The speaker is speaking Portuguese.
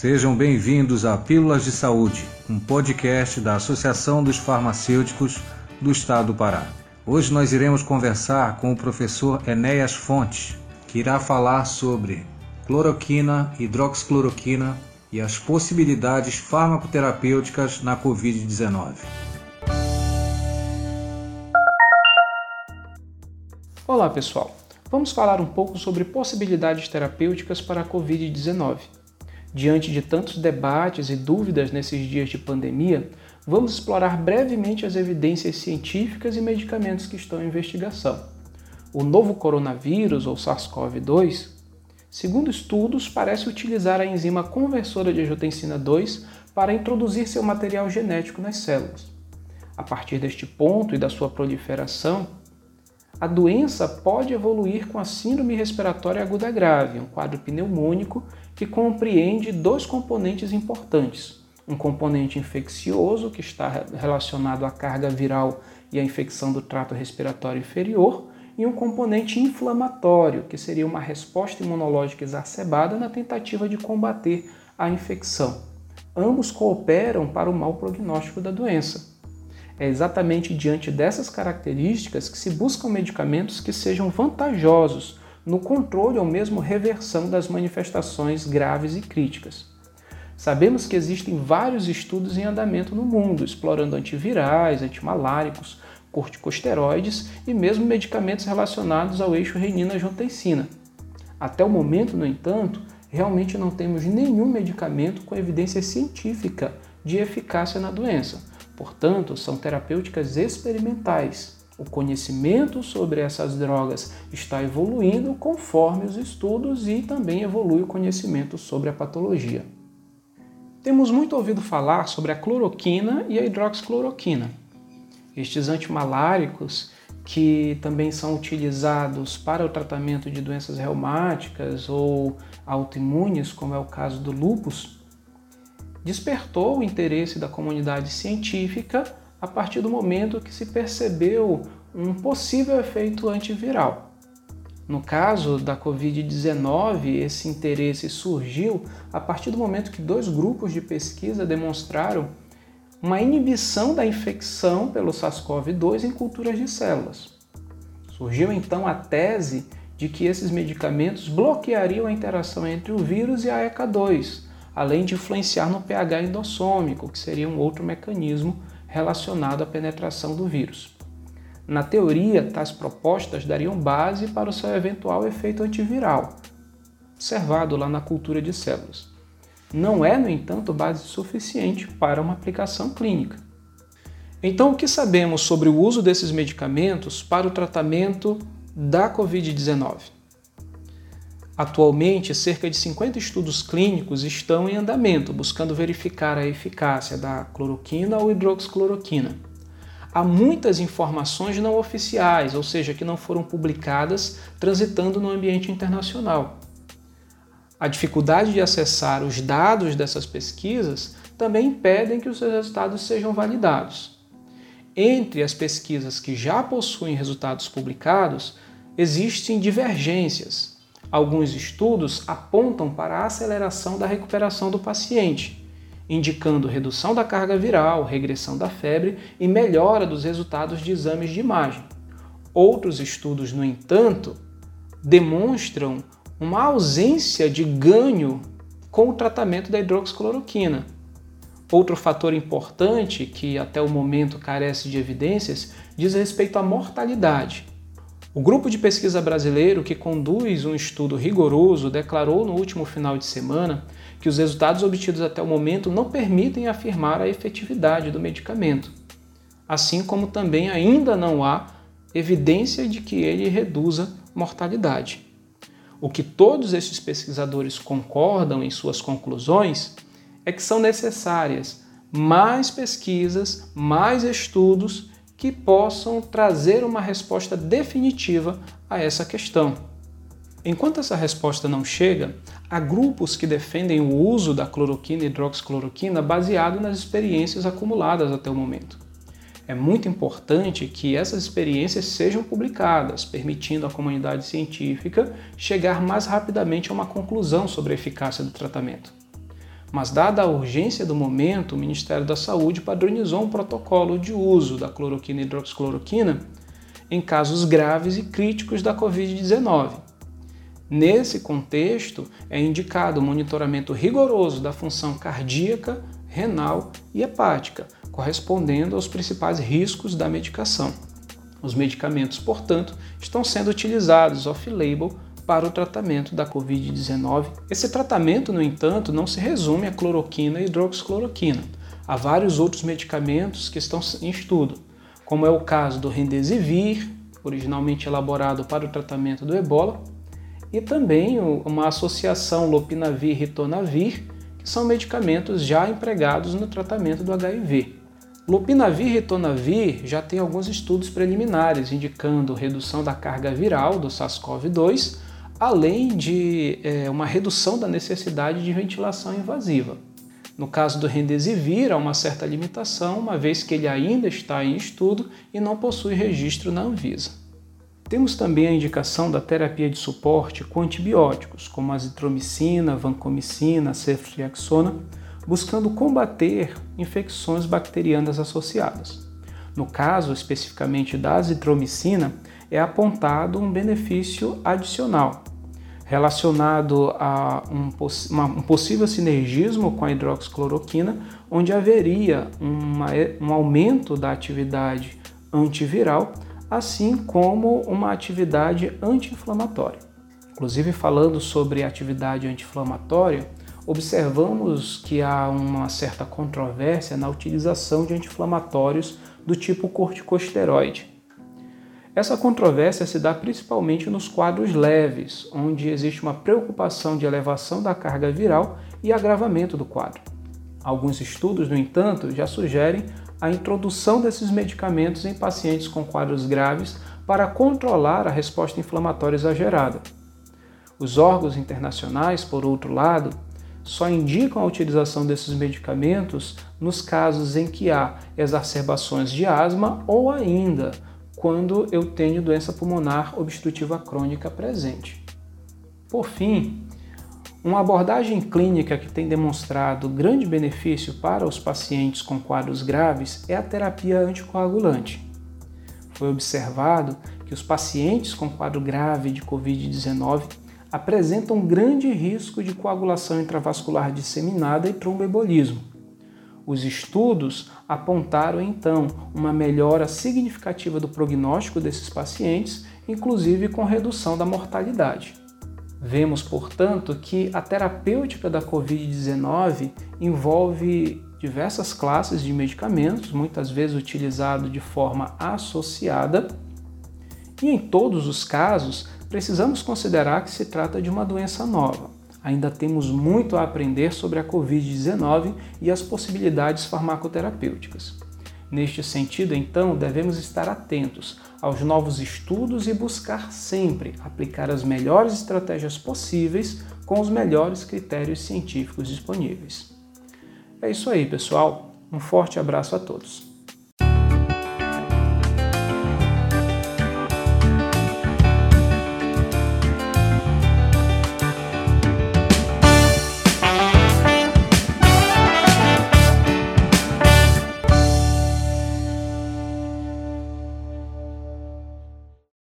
Sejam bem-vindos a Pílulas de Saúde, um podcast da Associação dos Farmacêuticos do Estado do Pará. Hoje nós iremos conversar com o professor Enéas Fontes, que irá falar sobre cloroquina, hidroxicloroquina e as possibilidades farmacoterapêuticas na Covid-19. Olá pessoal, vamos falar um pouco sobre possibilidades terapêuticas para a Covid-19. Diante de tantos debates e dúvidas nesses dias de pandemia, vamos explorar brevemente as evidências científicas e medicamentos que estão em investigação. O novo coronavírus, ou SARS-CoV-2, segundo estudos, parece utilizar a enzima conversora de angiotensina 2 para introduzir seu material genético nas células. A partir deste ponto e da sua proliferação, a doença pode evoluir com a síndrome respiratória aguda grave, um quadro pneumônico que compreende dois componentes importantes. Um componente infeccioso, que está relacionado à carga viral e à infecção do trato respiratório inferior, e um componente inflamatório, que seria uma resposta imunológica exacerbada na tentativa de combater a infecção. Ambos cooperam para o mau prognóstico da doença. É exatamente diante dessas características que se buscam medicamentos que sejam vantajosos no controle ou mesmo reversão das manifestações graves e críticas. Sabemos que existem vários estudos em andamento no mundo, explorando antivirais, antimaláricos, corticosteroides e mesmo medicamentos relacionados ao eixo renina-angiotensina. Até o momento, no entanto, realmente não temos nenhum medicamento com evidência científica de eficácia na doença. Portanto, são terapêuticas experimentais. O conhecimento sobre essas drogas está evoluindo conforme os estudos e também evolui o conhecimento sobre a patologia. Temos muito ouvido falar sobre a cloroquina e a hidroxicloroquina. Estes antimaláricos, que também são utilizados para o tratamento de doenças reumáticas ou autoimunes, como é o caso do lúpus, despertou o interesse da comunidade científica a partir do momento que se percebeu um possível efeito antiviral. No caso da Covid-19, esse interesse surgiu a partir do momento que dois grupos de pesquisa demonstraram uma inibição da infecção pelo SARS-CoV-2 em culturas de células. Surgiu então a tese de que esses medicamentos bloqueariam a interação entre o vírus e a ECA2, além de influenciar no pH endossômico, que seria um outro mecanismo relacionado à penetração do vírus. Na teoria, tais propostas dariam base para o seu eventual efeito antiviral, observado lá na cultura de células. Não é, no entanto, base suficiente para uma aplicação clínica. Então, o que sabemos sobre o uso desses medicamentos para o tratamento da Covid-19? Atualmente, cerca de 50 estudos clínicos estão em andamento, buscando verificar a eficácia da cloroquina ou hidroxicloroquina. Há muitas informações não oficiais, ou seja, que não foram publicadas, transitando no ambiente internacional. A dificuldade de acessar os dados dessas pesquisas também impedem que os resultados sejam validados. Entre as pesquisas que já possuem resultados publicados, existem divergências, Alguns estudos apontam para a aceleração da recuperação do paciente, indicando redução da carga viral, regressão da febre e melhora dos resultados de exames de imagem. Outros estudos, no entanto, demonstram uma ausência de ganho com o tratamento da hidroxicloroquina. Outro fator importante, que até o momento carece de evidências, diz respeito à mortalidade. O grupo de pesquisa brasileiro que conduz um estudo rigoroso declarou no último final de semana que os resultados obtidos até o momento não permitem afirmar a efetividade do medicamento, assim como também ainda não há evidência de que ele reduza mortalidade. O que todos esses pesquisadores concordam em suas conclusões é que são necessárias mais pesquisas, mais estudos que possam trazer uma resposta definitiva a essa questão. Enquanto essa resposta não chega, há grupos que defendem o uso da cloroquina e hidroxicloroquina baseado nas experiências acumuladas até o momento. É muito importante que essas experiências sejam publicadas, permitindo à comunidade científica chegar mais rapidamente a uma conclusão sobre a eficácia do tratamento. Mas, dada a urgência do momento, o Ministério da Saúde padronizou um protocolo de uso da cloroquina e hidroxicloroquina em casos graves e críticos da Covid-19. Nesse contexto, é indicado o monitoramento rigoroso da função cardíaca, renal e hepática, correspondendo aos principais riscos da medicação. Os medicamentos, portanto, estão sendo utilizados off-label para o tratamento da Covid-19. Esse tratamento, no entanto, não se resume à cloroquina e hidroxicloroquina. Há vários outros medicamentos que estão em estudo, como é o caso do Remdesivir, originalmente elaborado para o tratamento do ebola, e também uma associação Lopinavir-Ritonavir, que são medicamentos já empregados no tratamento do HIV. Lopinavir e ritonavir já tem alguns estudos preliminares indicando redução da carga viral do SARS-CoV-2 além de é, uma redução da necessidade de ventilação invasiva. No caso do Remdesivir, há uma certa limitação, uma vez que ele ainda está em estudo e não possui registro na Anvisa. Temos também a indicação da terapia de suporte com antibióticos, como azitromicina, vancomicina, ceftriaxona, buscando combater infecções bacterianas associadas. No caso especificamente da azitromicina, é apontado um benefício adicional, relacionado a um, uma, um, possível sinergismo com a hidroxicloroquina, onde haveria uma, um aumento da atividade antiviral, assim como uma atividade anti-inflamatória. Inclusive, falando sobre atividade anti-inflamatória, observamos que há uma certa controvérsia na utilização de anti-inflamatórios do tipo corticosteroide, essa controvérsia se dá principalmente nos quadros leves, onde existe uma preocupação de elevação da carga viral e agravamento do quadro. Alguns estudos, no entanto, já sugerem a introdução desses medicamentos em pacientes com quadros graves para controlar a resposta inflamatória exagerada. Os órgãos internacionais, por outro lado, só indicam a utilização desses medicamentos nos casos em que há exacerbações de asma ou ainda quando eu tenho doença pulmonar obstrutiva crônica presente. Por fim, uma abordagem clínica que tem demonstrado grande benefício para os pacientes com quadros graves é a terapia anticoagulante. Foi observado que os pacientes com quadro grave de Covid-19 apresentam grande risco de coagulação intravascular disseminada e tromboembolismo. Os estudos apontaram então uma melhora significativa do prognóstico desses pacientes, inclusive com redução da mortalidade. Vemos, portanto, que a terapêutica da Covid-19 envolve diversas classes de medicamentos, muitas vezes utilizado de forma associada, e em todos os casos precisamos considerar que se trata de uma doença nova ainda temos muito a aprender sobre a Covid-19 e as possibilidades farmacoterapêuticas. Neste sentido, então, devemos estar atentos aos novos estudos e buscar sempre aplicar as melhores estratégias possíveis com os melhores critérios científicos disponíveis. É isso aí, pessoal. Um forte abraço a todos.